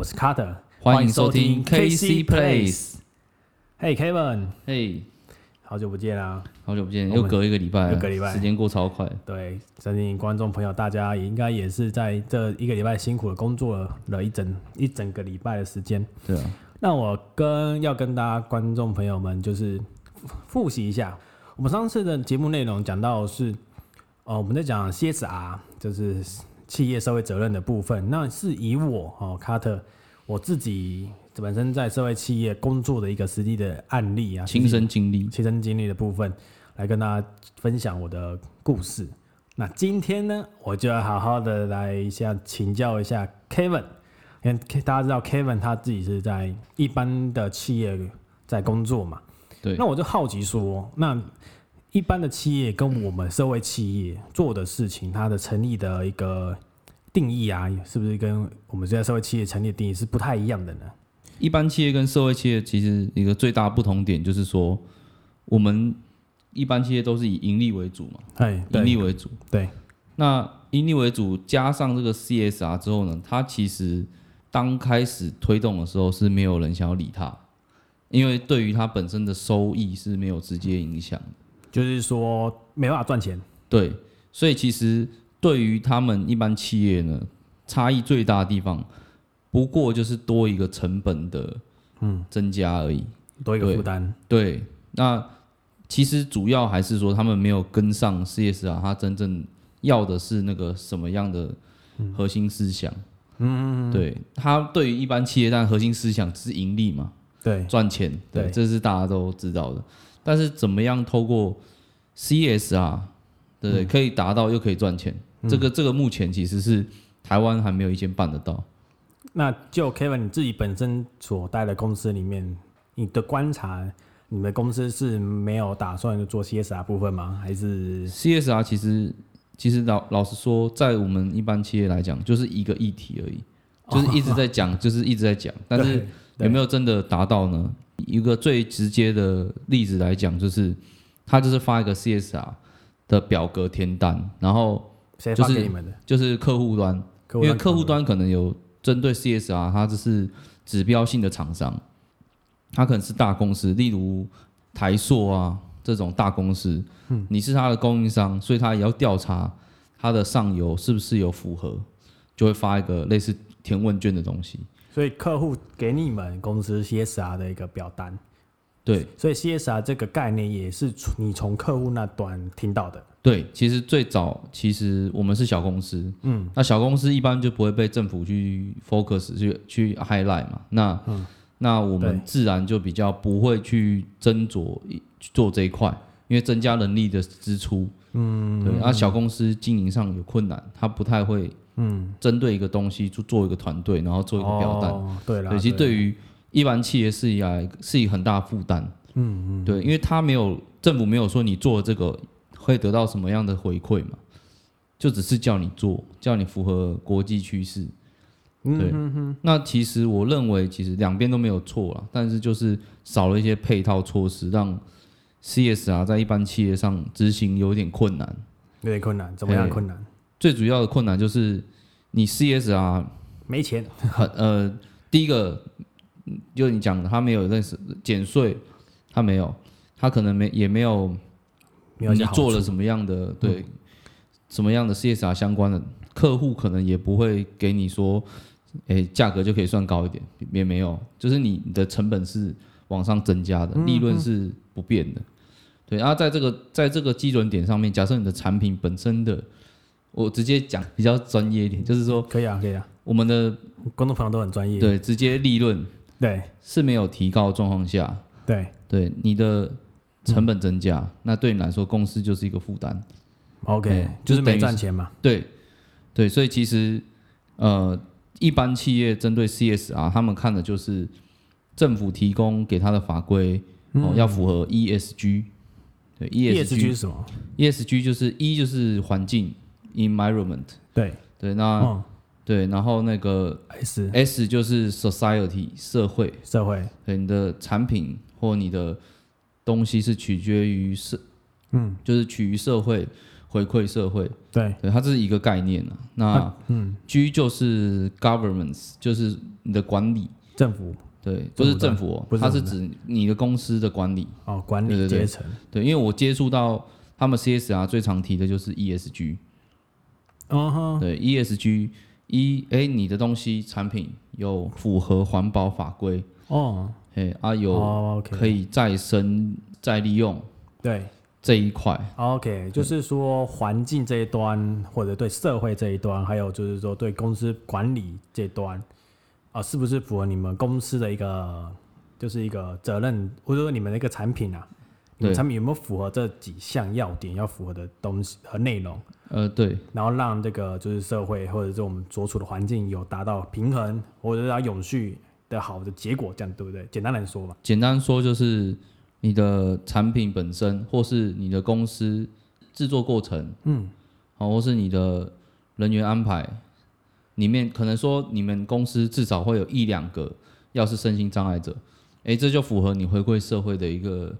我是 Carter，欢迎收听 KC Place。Hey，Kevin，嘿，好久不见啦！好久不见，又隔一个礼拜了，又隔礼拜时间过超快。对，相信观众朋友大家也应该也是在这一个礼拜辛苦的工作了一整一整个礼拜的时间。对啊，那我跟要跟大家观众朋友们就是复复习一下，我们上次的节目内容讲到是，哦，我们在讲 CSR，就是企业社会责任的部分。那是以我哦，卡特我自己本身在社会企业工作的一个实际的案例啊，亲身经历。亲身经历的部分，来跟大家分享我的故事。那今天呢，我就要好好的来一下请教一下 Kevin，因为大家知道 Kevin 他自己是在一般的企业在工作嘛，对那我就好奇说，那一般的企业跟我们社会企业做的事情，它的成立的一个定义啊，是不是跟我们现在社会企业成立的定义是不太一样的呢？一般企业跟社会企业其实一个最大不同点就是说，我们一般企业都是以盈利为主嘛，哎，盈利为主。对，那盈利为主加上这个 CSR 之后呢，它其实当开始推动的时候是没有人想要理它，因为对于它本身的收益是没有直接影响的。就是说没办法赚钱。对，所以其实对于他们一般企业呢，差异最大的地方，不过就是多一个成本的嗯增加而已。多一个对负担。对，那其实主要还是说他们没有跟上 CSR，它真正要的是那个什么样的核心思想。嗯，嗯嗯对，它对于一般企业，但核心思想是盈利嘛，对，赚钱，对，对这是大家都知道的。但是怎么样透过 CSR，对不对，可以达到又可以赚钱，这个这个目前其实是台湾还没有一间办得到。那就 Kevin 你自己本身所待的公司里面，你的观察，你们公司是没有打算做 CSR 部分吗？还是 CSR 其实其实老老实说，在我们一般企业来讲，就是一个议题而已，就是一直在讲，就是一直在讲，但是有没有真的达到呢？一个最直接的例子来讲，就是他就是发一个 CSR 的表格填单，然后谁就是发给你们的？就是客户端，因为客户端可能有针对 CSR，它这是指标性的厂商，它可能是大公司，例如台硕啊这种大公司，嗯你是它的供应商，所以它也要调查它的上游是不是有符合，就会发一个类似填问卷的东西。所以客户给你们公司 CSR 的一个表单，对。所以 CSR 这个概念也是从你从客户那端听到的。对，其实最早其实我们是小公司，嗯，那小公司一般就不会被政府去 focus 去去 highlight 嘛，那、那我们自然就比较不会去斟酌去做这一块，因为增加人力的支出，嗯，对，那小公司经营上有困难，他不太会，嗯，针对一个东西去做一个团队，然后做一个表单，哦、对了，对，其实对于一般企业是一来是一很大负担，嗯嗯，对，因为他没有政府没有说你做这个会得到什么样的回馈嘛，就只是叫你做，叫你符合国际趋势，对，那其实我认为其实两边都没有错啦，但是就是少了一些配套措施，让 CSR 在一般企业上执行有点困难。有点困难，怎么样困难？最主要的困难就是你 CSR 没钱，很呃，第一个嗯就你讲的，他没有认识减税，他没有，他可能没也没有你做了什么样的对、什么样的 CSR 相关的客户，可能也不会给你说，诶，价格就可以算高一点，也没有，就是你的成本是往上增加的，利润是不变的。对，然后在这个在这个基准点上面，假设你的产品本身的，我直接讲比较专业一点，就是说可以啊，可以啊，我们的观众朋友都很专业。对直接利润对是没有提高的状况下，对对你的成本增加，那对你来说公司就是一个负担。，OK，哎就是没赚钱嘛。对，对，所以其实呃，一般企业针对 CSR，他们看的就是政府提供给他的法规、哦，要符合 ESG。对 ESG 是，ESG 什么？ESG 就是一就是环境 environment，对，对，那、嗯对，然后那个，S S 就是 society 社会，社会，对，你的产品或你的东西是取决于社，嗯，就是取于社会回馈社会，对，对，它这是一个概念啊。那嗯，G 就是 governments，就是你的管理，政府。对，不是政府、哦，它是指你的公司的管理。哦，管理阶层，对，因为我接触到他们 CSR 最常提的就是 ESG，嗯哼，对 ESG 一哎，你的东西产品有符合环保法规，哦，哎啊有可以再生再利用对。这一块，，OK，就是说环境这一端，或者对社会这一端，还有就是说对公司管理这一端，啊，是不是符合你们公司的一个，就是一个责任，或者说你们的一个产品啊？你们对产品有没有符合这几项要点要符合的东西和内容？呃对然后让这个就是社会或者是我们所处的环境有达到平衡，或者是它永续的好的结果，这样对不对？简单来说吧。简单说就是你的产品本身，或是你的公司制作过程，嗯，好，或是你的人员安排里面，可能说你们公司至少会有一两个要是身心障碍者，诶，这就符合你回馈社会的一个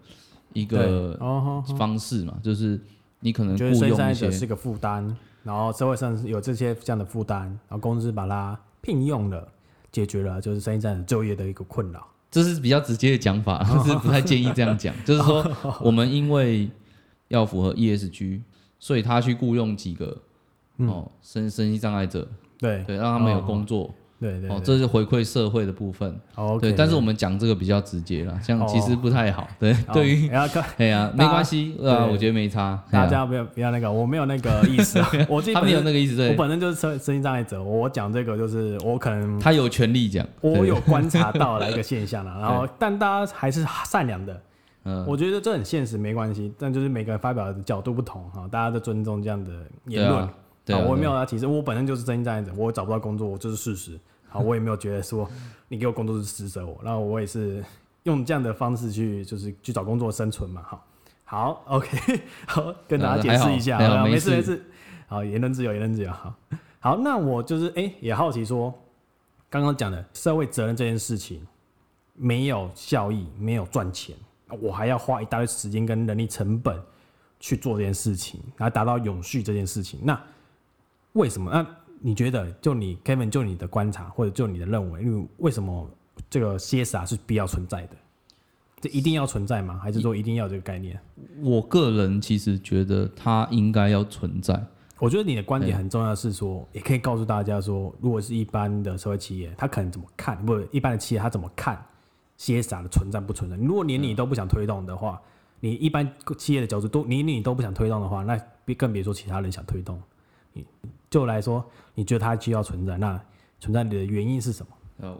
一个哦，方式嘛，就是你可能就是生雇佣一些，是个负担，然后社会上有这些这样的负担，然后公司把它聘用了，解决了就是生产者就业的一个困扰。这是比较直接的讲法，但是不太建议这样讲。就是说，我们因为要符合 ESG，所以他去雇佣几个哦身身心障碍者，对。对，让他们有工作哦，对对哦这是回馈社会的部分。对，但是我们讲这个比较直接啦，这样哦其实不太好。对，好对于 哎呀，没关系啊，我觉得没差。大家不要不要那个，我没有那个意思啊，我自己他没有那个意思，对，我本身就是身身心障碍者，我讲这个就是我可能他有权利讲。我有观察 到了一个现象了，然后但大家还是善良的，嗯，我觉得这很现实，没关系，但就是每个人发表的角度不同哈，大家都尊重这样的言论。对啊，我没对啊有要提示，我本身就是真心障碍者，我找不到工作，我这是事实。好，我也没有觉得说 你给我工作是施舍我，然后我也是用这样的方式去就是去找工作生存嘛。好，好，OK，好，跟大家解释一下，没事没事没事。好，言论自由，言论自由。好，好，那我就是哎、也好奇说，刚刚讲的社会责任这件事情没有效益，没有赚钱，我还要花一大堆时间跟人力成本去做这件事情，来达到永续这件事情。那为什么？那你觉得，就你 Kevin，就你的观察，或者就你的认为，因为为什么这个 CSR 是必要存在的？这一定要存在吗？还是说一定要有这个概念？我个人其实觉得它应该要存在。我觉得你的观点很重要，是说也可以告诉大家说，如果是一般的社会企业，他可能怎么看？不，一般的企业他怎么看 CSR 的存在不存在？如果连你都不想推动的话，你一般企业的角度都你你都不想推动的话，那别更别说其他人想推动。你就来说，你觉得它需要存在，那存在的原因是什么？呃，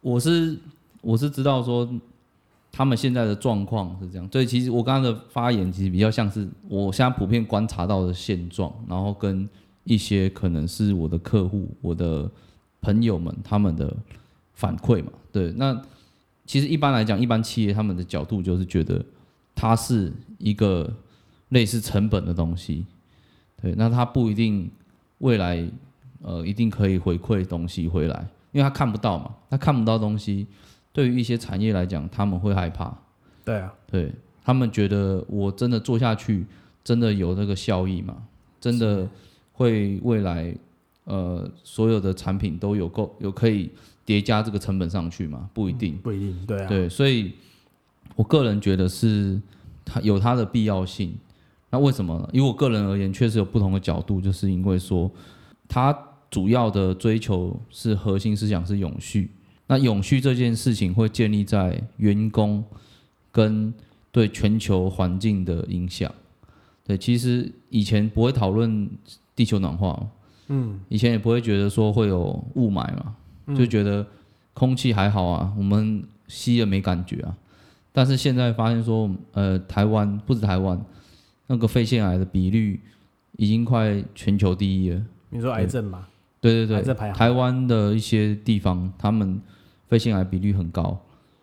我是我是知道说他们现在的状况是这样，所以其实我刚刚的发言其实比较像是我现在普遍观察到的现状，然后跟一些可能是我的客户、我的朋友们他们的反馈嘛。对，那其实一般来讲，一般企业他们的角度就是觉得它是一个类似成本的东西，对，那它不一定未来呃一定可以回馈东西回来，因为他看不到嘛，他看不到东西，对于一些产业来讲，他们会害怕，对啊，对他们觉得我真的做下去，真的有那个效益吗？真的会未来呃所有的产品都有够有可以叠加这个成本上去吗？不一定。不一定，对啊，对，所以我个人觉得是它有它的必要性。那为什么呢？以我个人而言，确实有不同的角度，就是因为说它主要的追求是核心思想是永续。那永续这件事情会建立在员工跟对全球环境的影响。对，其实以前不会讨论地球暖化，嗯，以前也不会觉得说会有雾霾嘛，就觉得空气还好啊，我们吸了没感觉啊。但是现在发现说，呃，台湾不止台湾，那个肺腺癌的比率已经快全球第一了。你说癌症嘛，对对对，台湾的一些地方，他们肺腺癌比率很高。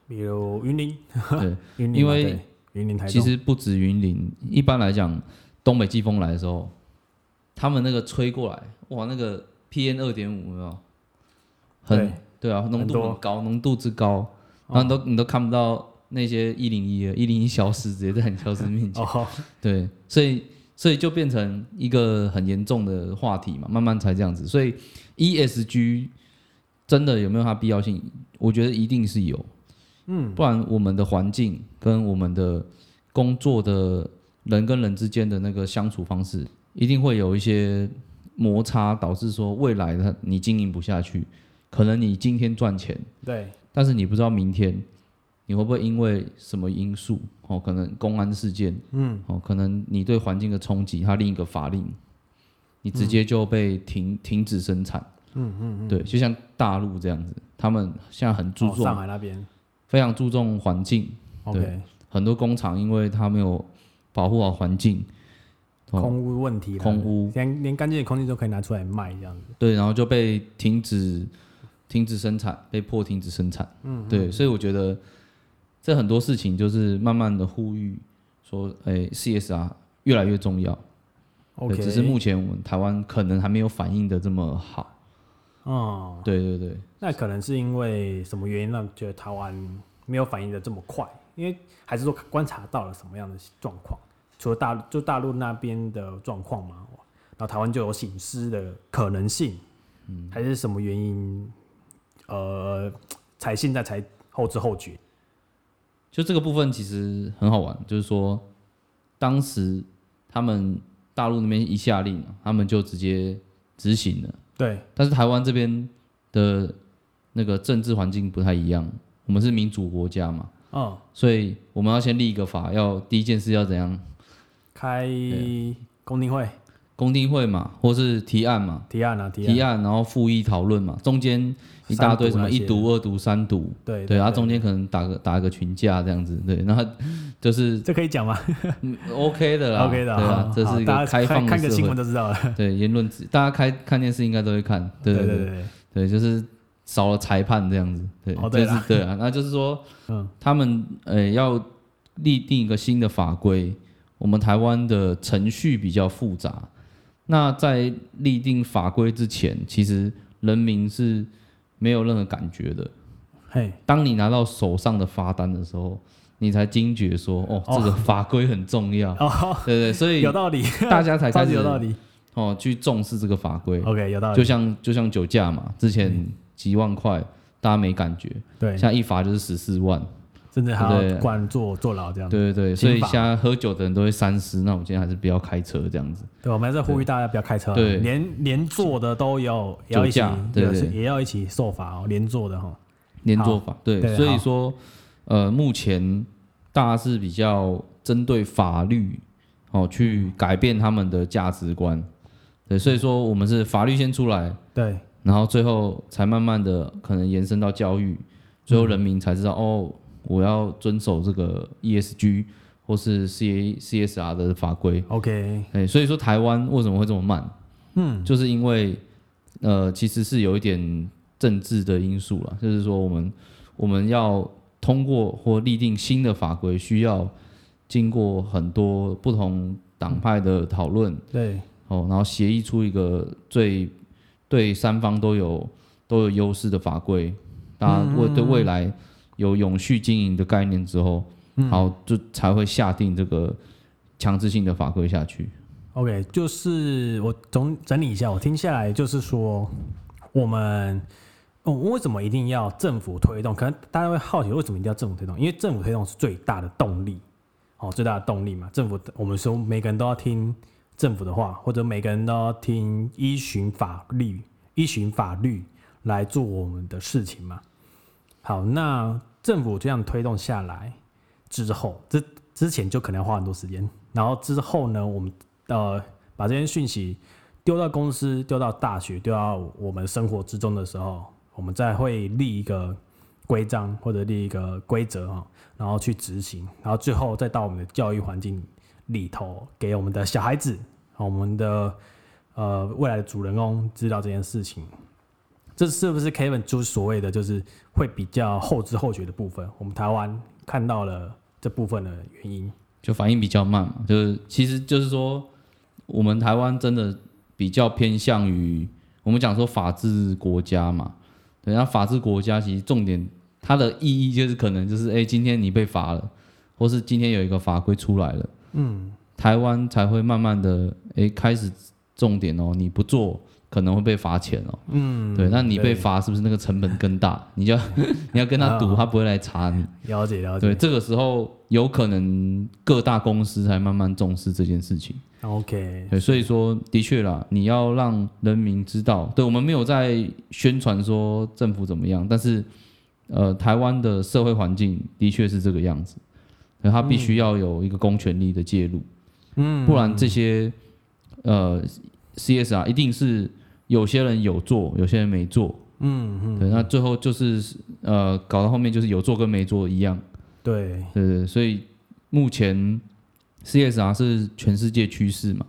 比如云林，对，云林因为对云林台其中，实不止云林，一般来讲，东北季风来的时候，他们那个吹过来，哇，那个 P N 二点五有没有？很对。对啊，浓度很高，浓度之高，然后你都你都看不到那些一零一了，一零一消失，直接在你消失面前。哦，对，所以所以就变成一个很严重的话题嘛，慢慢才这样子。所以 ESG 真的有没有它必要性？我觉得一定是有，嗯，不然我们的环境跟我们的工作的人跟人之间的那个相处方式，一定会有一些摩擦，导致说未来的你经营不下去。可能你今天赚钱，对，但是你不知道明天你会不会因为什么因素哦，可能公安事件，嗯，哦，可能你对环境的冲击，它另一个法令，你直接就被停停止生产，嗯嗯嗯，对，就像大陆这样子，他们现在很注重上海那边。非常注重环境，OK，很多工厂因为它没有保护好环境，空污问题，空污，连连干净的空气都可以拿出来卖这样子，对，然后就被停止。停止生产，被迫停止生产。嗯，对，所以我觉得这很多事情就是慢慢的呼吁说，哎，CSR 越来越重要。OK，只是目前我们台湾可能还没有反应的这么好。哦，对对对，那可能是因为什么原因让觉得台湾没有反应的这么快？因为还是说观察到了什么样的状况？除了大就大陆那边的状况嘛，然后台湾就有醒失的可能性。嗯，还是什么原因？呃，才现在才后知后觉，就这个部分其实很好玩，就是说，当时他们大陆那边一下令，他们就直接执行了。对，但是台湾这边的那个政治环境不太一样，我们是民主国家嘛，嗯，所以我们要先立一个法，要第一件事要怎样？开公听会，公听会嘛，或是提案嘛，提案啊，提案，然后复议讨论嘛，中间。一大堆什么一读二读三读，对对，然后中间可能打个打个群架这样子，对，然后就是 这可以讲吗？OK 的啦，OK 的，对啊，这是一个开放的看个新闻都知道了，对，言论大家开看电视应该都会看，对对对对，就是少了裁判这样子，对，就是对啊，那就是说，嗯，他们呃要立定一个新的法规，我们台湾的程序比较复杂，那在立定法规之前，其实人民是。没有任何感觉的，嘿，当你拿到手上的罚单的时候，你才惊觉说，哦，这个法规很重要，对对，所以有道理，大家才开始有道理，哦，去重视这个法规。OK，有道理。就像就像酒驾嘛，之前几万块大家没感觉，对，现在一罚就是十四万。甚至还要关坐坐牢这样。对对对，所以现在喝酒的人都会三思，那我们今天还是不要开车这样子。对，我们还是呼吁大家不要开车。对，连连坐的都有酒驾，对对，也要一起受罚哦。连坐的哈，连坐法。对，所以说，呃，目前大家是比较针对法律哦，去改变他们的价值观。对，所以说我们是法律先出来，对，然后最后才慢慢的可能延伸到教育，最后人民才知道哦。我要遵守这个 ESG 或是 CA CSR 的法规。OK，哎，所以说台湾为什么会这么慢？嗯，就是因为呃，其实是有一点政治的因素了。就是说，我们我们要通过或立定新的法规，需要经过很多不同党派的讨论。对，哦，然后协议出一个最对三方都有都有优势的法规，大家为对未来。有永续经营的概念之后，好就才会下定这个强制性的法规下去。OK，就是我总整理一下，我听下来就是说，我们哦为什么一定要政府推动？可能大家会好奇，为什么一定要政府推动？因为政府推动是最大的动力，哦，最大的动力嘛。政府我们说每个人都要听政府的话，或者每个人都要听依循法律、依循法律来做我们的事情嘛。好，那政府这样推动下来之后，之之前就可能要花很多时间。然后之后呢，我们呃把这些讯息丢到公司、丢到大学、丢到我们生活之中的时候，我们再会立一个规章或者立一个规则啊，然后去执行，然后最后再到我们的教育环境里头，给我们的小孩子、我们的呃未来的主人公知道这件事情。这是不是 Kevin 就是所谓的就是会比较后知后觉的部分？我们台湾看到了这部分的原因，就反应比较慢嘛。就是其实就是说，我们台湾真的比较偏向于我们讲说法治国家嘛。对，那法治国家其实重点它的意义就是可能就是哎，今天你被罚了，或是今天有一个法规出来了，嗯，台湾才会慢慢的诶开始重点哦，你不做可能会被罚钱哦。嗯，对，那你被对罚是不是那个成本更大？你就要 你要跟他赌，啊他不会来查你。了解了解。对，这个时候有可能各大公司才慢慢重视这件事情。OK，对，所以说的确啦，你要让人民知道，对我们没有在宣传说政府怎么样，但是呃，台湾的社会环境的确是这个样子，所以它必须要有一个公权力的介入，嗯，不然这些呃 CSR 一定是有些人有做，有些人没做，嗯嗯，对，那最后就是呃搞到后面就是有做跟没做一样，对，对对，所以目前 CSR 是全世界趋势嘛，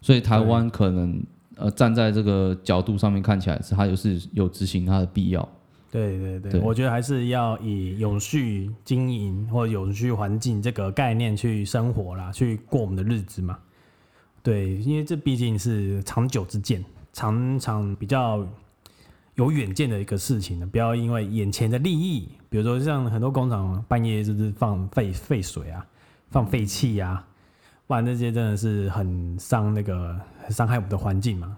所以台湾可能呃站在这个角度上面看起来是它就是有执行它的必要。对对对，对。我觉得还是要以永续经营或者永续环境这个概念去生活啦，去过我们的日子嘛。对，因为这毕竟是长久之见，常常比较有远见的一个事情呢，不要因为眼前的利益，比如说像很多工厂半夜就是放废废水啊，放废气啊，不然这些真的是很伤那个伤害我们的环境嘛。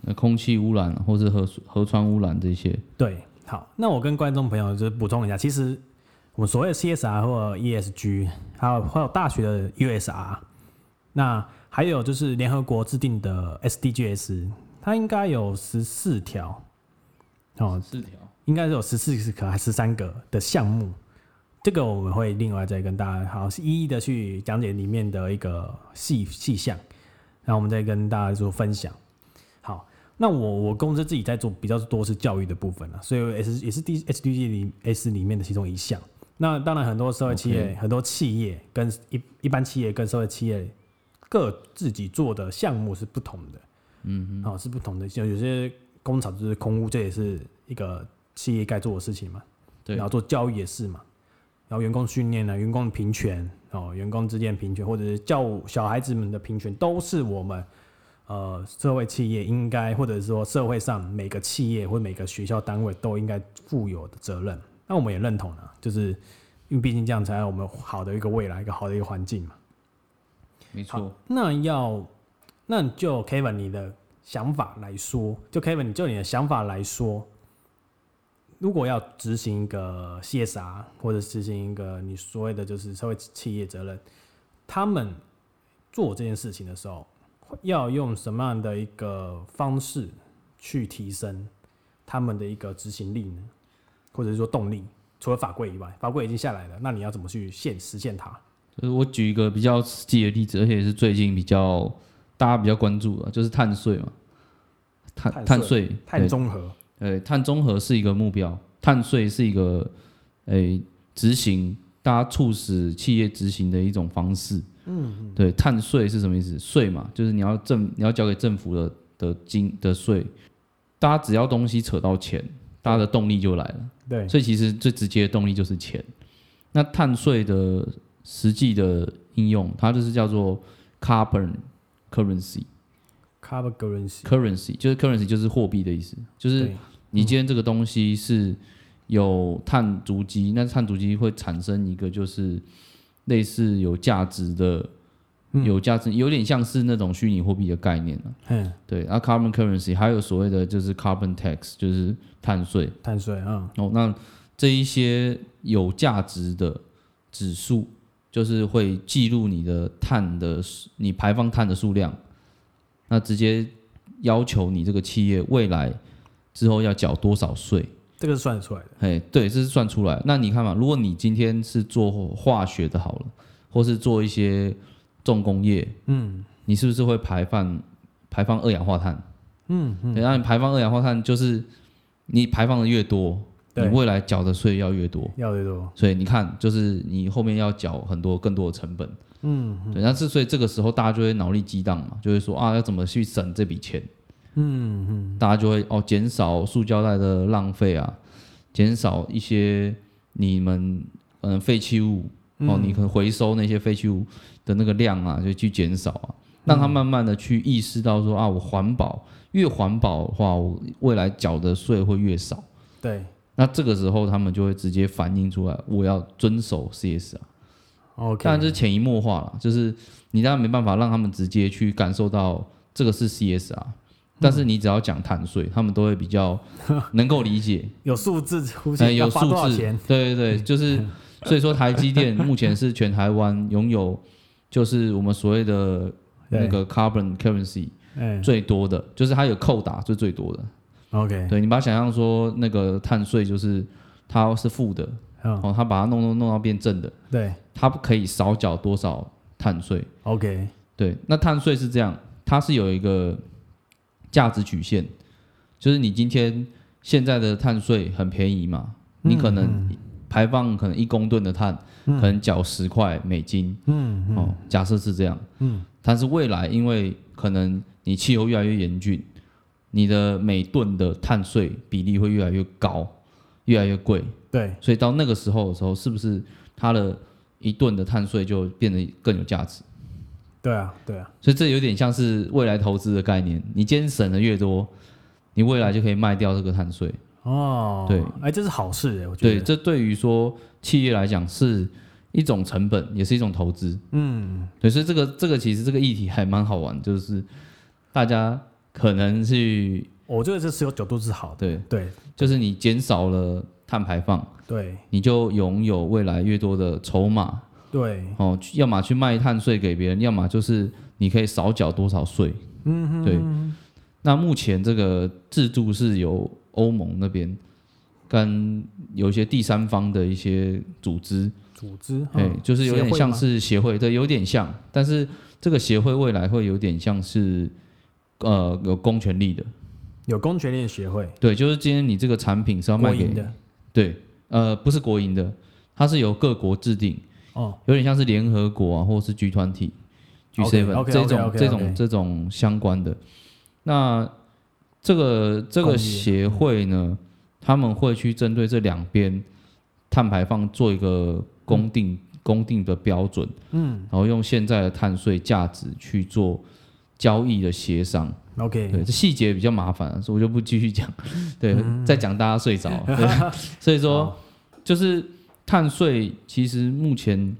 那空气污染或是河河川污染这些，对，好，那我跟观众朋友就是补充一下，其实我们所谓的 CSR 或 ESG，还有还有大学的 USR，那还有就是联合国制定的 SDGs，它应该有十四条，哦，四条。应该是有十四个还是十三个的项目，这个我们会另外再跟大家好一一的去讲解里面的一个细细项，然后我们再跟大家做分享。好，那我我公司自己在做比较多是教育的部分了，所以也是也是 D H D G 里 S 里面的其中一项。那当然很多社会企业很多企业跟一一般企业跟社会企业各自己做的项目是不同的。嗯，哦，是不同的，像有些工厂就是空屋，这也是一个企业该做的事情嘛。对然后做教育也是嘛，然后员工训练呢，员工的平权哦，员工之间平权，或者是教小孩子们的平权，都是我们呃社会企业应该，或者是说社会上每个企业或每个学校单位都应该负有的责任。那我们也认同了，就是因为毕竟这样才有我们好的一个未来，一个好的一个环境嘛。没错，那要，那就 Kevin 你的想法来说，就 Kevin 你就你的想法来说，如果要执行一个 CSR 或者执行一个你所谓的就是社会企业责任，他们做这件事情的时候，要用什么样的一个方式去提升他们的一个执行力呢？或者是说动力？除了法规以外，法规已经下来了，那你要怎么去现实现它？就是我举一个比较实际的例子，而且是最近比较大家比较关注的，就是碳税嘛，碳碳碳税，碳中和，呃，碳中和是一个目标，碳税是一个诶执行，大家促使企业执行的一种方式。嗯，对，碳税是什么意思？税嘛，就是你要政你要交给政府的的金的税，大家只要东西扯到钱，大家的动力就来了。对，所以其实最直接的动力就是钱。那碳税的实际的应用，它就是叫做 carbon currency。carbon currency，currency 就是 currency 就是货币的意思，就是你今天这个东西是有碳足迹，那碳足迹会产生一个就是类似有价值的、有价值，有点像是那种虚拟货币的概念啊。嗯，对，然后 carbon currency 还有所谓的就是 carbon tax，就是碳税。碳税，嗯，哦，那这一些有价值的指数，就是会记录你的碳的你排放碳的数量，那直接要求你这个企业未来之后要缴多少税。这个是算得出来的。哎，对，这是算出来。那你看嘛，如果你今天是做化学的好了，或是做一些重工业，嗯你是不是会排放排放二氧化碳？嗯嗯，对，然后你排放二氧化碳，就是你排放的越多，你未来缴的税要越多。要越多。所以你看，就是你后面要缴很多更多的成本，嗯对，那是所以这个时候大家就会脑力激荡嘛，就会说啊，要怎么去省这笔钱？嗯嗯，大家就会哦，减少塑胶袋的浪费啊，减少一些你们嗯废弃物哦，你可能回收那些废弃物的那个量啊，就去减少啊，让他慢慢的去意识到说啊，我环保越环保的话，我未来缴的税会越少。对，那这个时候他们就会直接反映出来，我要遵守 CS 啊。OK，当然这是潜移默化了，就是你当然没办法让他们直接去感受到这个是 CS 啊但是你只要讲碳税，他们都会比较能够理解。有数字出哎，现，有数字对对对，就是所以说台积电 目前是全台湾拥有就是我们所谓的那个 carbon currency 嗯最多的，就是它有扣打是最多的。，OK，对你把它想象说那个碳税就是它是负的，嗯，哦，它把它弄弄弄到变正的，对。它可以少缴多少碳税？，OK，对，那碳税是这样，它是有一个价值曲线，就是你今天现在的碳税很便宜嘛，你可能排放可能一公吨的碳，可能缴十块美金，嗯。哦，假设是这样，嗯，但是未来因为可能你气候越来越严峻，你的每吨的碳税比例会越来越高，越来越贵，对，所以到那个时候的时候，是不是它的一吨的碳税就变得更有价值？对啊，对啊，所以这有点像是未来投资的概念，你今天省的越多，你未来就可以卖掉这个碳税。哦，对，哎，这是好事哎，我觉对，得，这对于说企业来讲是一种成本，也是一种投资。嗯，对，所以这个这个其实这个议题还蛮好玩，就是大家可能是我觉得这是有角度是好的，对，对。就是你减少了碳排放，对。你就拥有未来越多的筹码。对，哦，要么去卖碳税给别人，要么就是你可以少缴多少税。嗯哼，对，那目前这个制度是由欧盟那边跟有一些第三方的一些组织，组织，哎、嗯就是有点像是协会，对，有点像，但是这个协会未来会有点像是呃有公权力的，有公权力的协会，对，就是今天你这个产品是要卖给的，对，呃，不是国营的，它是由各国制定，哦，有点像是联合国啊，或者是 G 团体、G seven 这种这种这种相关的。那这个这个协会呢，他们会去针对这两边碳排放做一个公定、公定的标准，嗯。然后用现在的碳税价值去做交易的协商。，OK，对，这细节比较麻烦，所以我就不继续讲。对，再讲大家睡着。对，所以说就是碳税，其实目前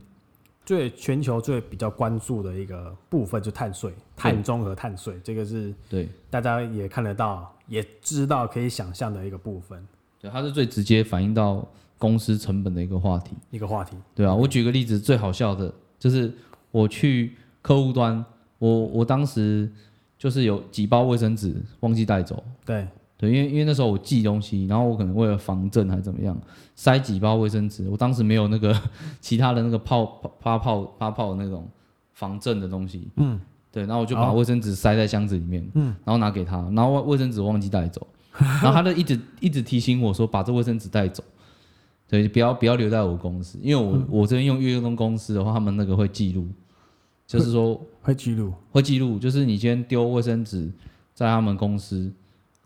最全球最比较关注的一个部分就碳税、碳中和碳税，这个是对大家也看得到、也知道、可以想象的一个部分，对，它是最直接反映到公司成本的一个话题。一个话题。对啊，我举个例子，最好笑的就是我去客户端，我我当时就是有几包卫生纸忘记带走。对，对，因为因为那时候我寄东西，然后我可能为了防震还是怎么样，塞几包卫生纸。我当时没有那个 其他的那个泡泡发泡发泡的那种防震的东西。嗯，对，然后我就把卫生纸塞在箱子里面，嗯，然后拿给他，然后卫卫生纸忘记带走，然后他就一直一直提醒我说把这卫生纸带走，对，不要不要留在我公司，因为我、嗯我这边用粤东公司的话，他们那个会记录，就是说会记录。会记录，就是你今天丢卫生纸在他们公司，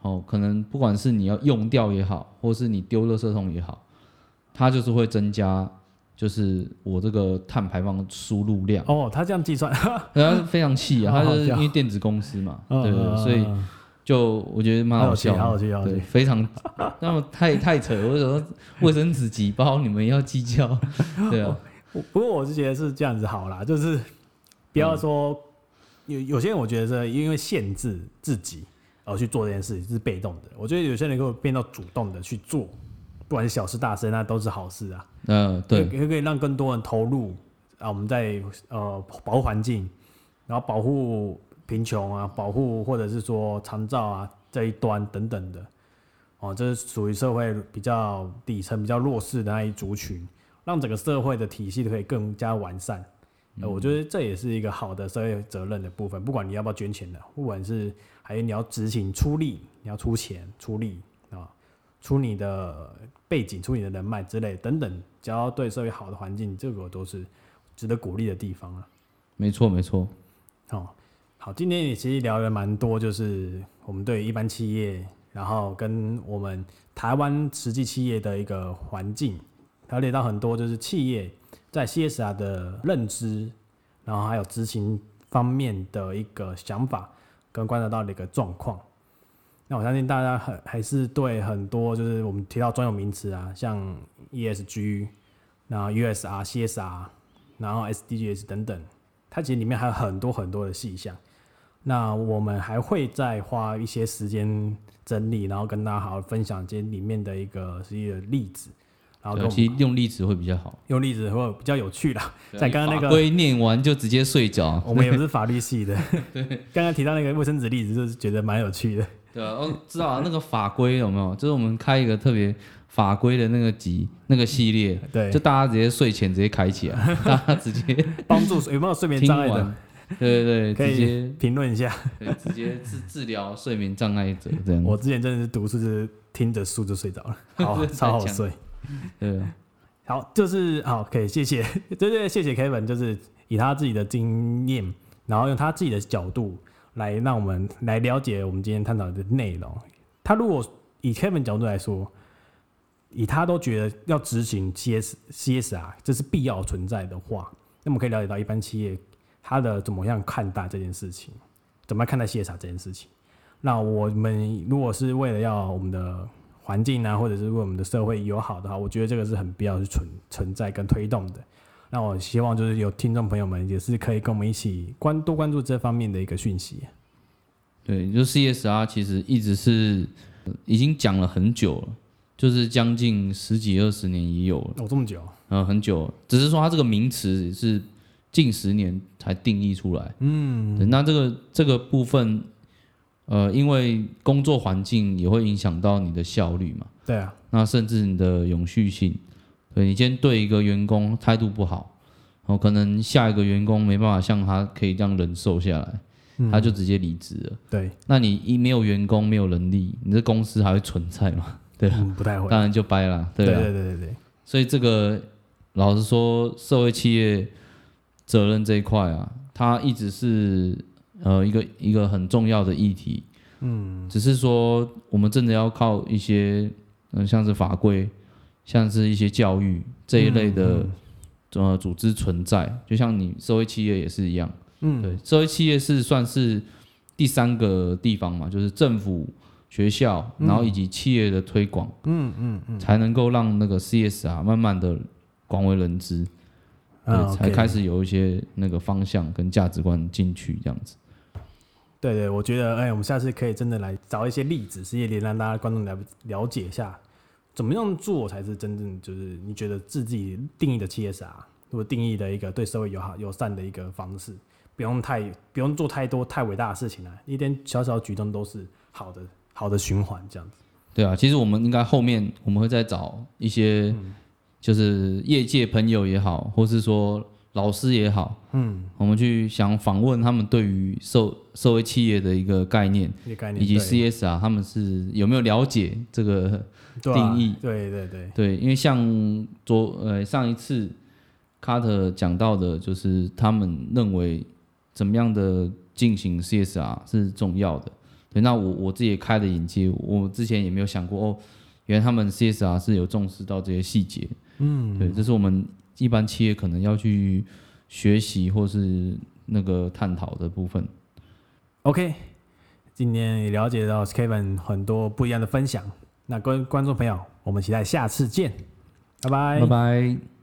哦，可能不管是你要用掉也好，或是你丢垃圾桶也好，它就是会增加，就是我这个碳排放输入量。哦，他这样计算，他非常气啊，好好笑它就是因为电子公司嘛，对对，嗯所以嗯就我觉得蛮好笑好有趣好有对，非常，那么太太扯了，我想说卫生纸几包你们要计较，对啊，不过我是觉得是这样子好啦，就是不要说、有有些人我觉得是因为限制自己而去做这件事情是被动的，我觉得有些人能够变到主动的去做，不管是小事大事，那都是好事啊。嗯，对，也可以让更多人投入啊，我们在呃保护环境，然后保护贫穷啊，保护或者是说长照啊这一端等等的，哦，这是属于社会比较底层、比较弱势的那一族群，让整个社会的体系都可以更加完善。呃，我觉得这也是一个好的社会责任的部分。不管你要不要捐钱的，不管是还有你要执行出力，你要出钱出力啊，出你的背景、出你的人脉之类等等，只要对社会好的环境，这个都是值得鼓励的地方啊。没错没错，哦，好，今天也其实聊了蛮多，就是我们对一般企业，然后跟我们台湾实际企业的一个环境，了解到很多就是企业在 CSR 的认知，然后还有执行方面的一个想法，跟观察到的一个状况。那我相信大家很还是对很多就是我们提到专有名词啊，像 ESG，然后 USR、CSR，然后 SDGs 等等，它其实里面还有很多很多的细项。那我们还会再花一些时间整理，然后跟大家好好分享这里面的一个实际的例子，然后跟我其实用例子会比较好。用例子会比较有趣啦。对在刚刚那个法规念完就直接睡着，我们也不是法律系的，对，刚刚提到那个卫生纸例子，就是觉得蛮有趣的。对啊，哦，知道啊，那个法规有没有？就是我们开一个特别法规的那个集那个系列，对就，大家直接睡前直接开起来，大家直接帮助有没有睡眠障碍的完，，对对对，可以评论一下。对直接治治疗睡眠障碍者这样。我之前真的是读书就是听着书就睡着了，好 超好睡。对啊，好，就是好，可以谢谢，对 对，谢谢 Kevin，就是以他自己的经验，然后用他自己的角度来让我们来了解我们今天探讨的内容。他如果以 Kevin 角度来说，以他都觉得要执行 CS CSR 这是必要存在的话，那么可以了解到一般企业他的怎么样看待这件事情，怎么样看待 CSR 这件事情。那我们如果是为了要我们的环境啊，或者是为我们的社会友好的话，我觉得这个是很必要去存存在跟推动的。那我希望就是有听众朋友们也是可以跟我们一起关多关注这方面的一个讯息。对，就 CSR 其实一直是呃已经讲了很久了，就是将近十几二十年也有了，哦，这么久，嗯，很久，只是说它这个名词是近十年才定义出来。嗯，那这个这个部分，呃，因为工作环境也会影响到你的效率嘛，对啊，那甚至你的永续性。对你今天对一个员工态度不好，然后可能下一个员工没办法像他可以这样忍受下来，嗯他就直接离职了。对，那你一没有员工，没有能力，你这公司还会存在吗？对啊，嗯，不太会，当然就掰了，对对啊。对对对对，所以这个老实说，社会企业责任这一块啊，它一直是呃一个一个很重要的议题。嗯，只是说我们真的要靠一些嗯、呃像是法规，像是一些教育这一类的、呃组织存在，就像你社会企业也是一样。嗯，对，社会企业是算是第三个地方嘛，就是政府、学校，然后以及企业的推广，嗯嗯嗯，才能够让那个 CSR 慢慢的广为人知，才开始有一些那个方向跟价值观进去这样子。对对，我觉得，哎，我们下次可以真的来找一些例子，实际点让大家观众了了解一下，怎么样做才是真正就是你觉得自己定义的 CSR，如果定义的一个对社会友好友善的一个方式，不用太不用做太多太伟大的事情啊，一点小小的举动都是好的好的循环这样子。对啊，其实我们应该后面我们会再找一些，就是业界朋友也好，或是说老师也好，嗯，我们去想访问他们对于社社会企业的一个概念，概念以及 CSR 他们是有没有了解这个定义？对对对，对，因为像昨呃上一次卡特讲到的，就是他们认为怎么样的进行 CSR 是重要的。对，那我我自己也开了眼界，我之前也没有想过哦，原来他们 CSR 是有重视到这些细节。嗯，对，这是我们一般企业可能要去学习或是那个探讨的部分。OK，今天也了解到 Kevin 很多不一样的分享。那各位观众朋友，我们期待下次见，拜拜拜拜。